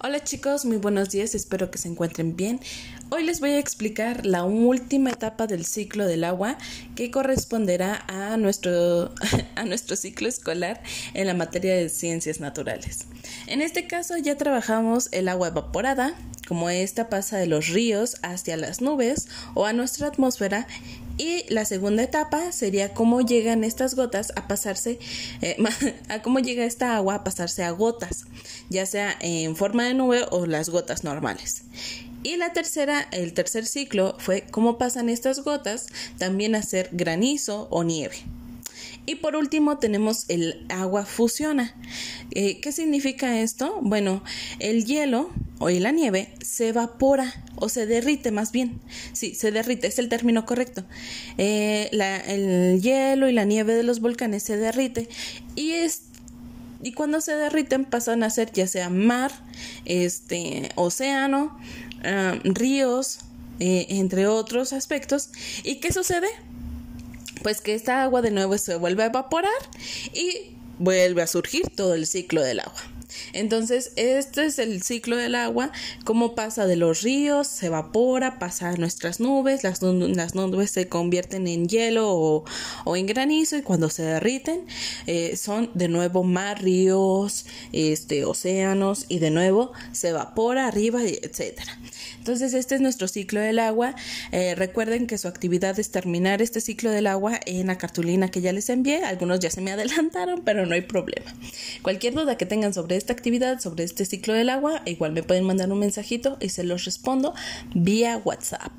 Hola chicos, muy buenos días, espero que se encuentren bien. Hoy les voy a explicar la última etapa del ciclo del agua que corresponderá a nuestro, a nuestro ciclo escolar en la materia de ciencias naturales. En este caso ya trabajamos el agua evaporada, como esta pasa de los ríos hacia las nubes o a nuestra atmósfera y la segunda etapa sería cómo llegan estas gotas a pasarse, eh, a cómo llega esta agua a pasarse a gotas, ya sea en forma de nube o las gotas normales. Y la tercera, el tercer ciclo fue cómo pasan estas gotas también a ser granizo o nieve. Y por último tenemos el agua fusiona. Eh, ¿Qué significa esto? Bueno, el hielo o la nieve se evapora o se derrite más bien. Sí, se derrite, es el término correcto. Eh, el hielo y la nieve de los volcanes se derrite y es y cuando se derriten pasan a ser ya sea mar, este, océano, ah, ríos, eh, entre otros aspectos. ¿Y qué sucede? pues que esta agua de nuevo se vuelve a evaporar y vuelve a surgir todo el ciclo del agua. Entonces, este es el ciclo del agua, cómo pasa de los ríos, se evapora, pasa a nuestras nubes, las, nubes se convierten en hielo o, en granizo y cuando se derriten eh, son de nuevo más ríos, este, océanos y de nuevo se evapora arriba, etcétera. Entonces, este es nuestro ciclo del agua. Eh, recuerden que su actividad es terminar este ciclo del agua en la cartulina que ya les envié. Algunos ya se me adelantaron, pero no hay problema. Cualquier duda que tengan sobre esta actividad, sobre este ciclo del agua, igual me pueden mandar un mensajito y se los respondo vía WhatsApp.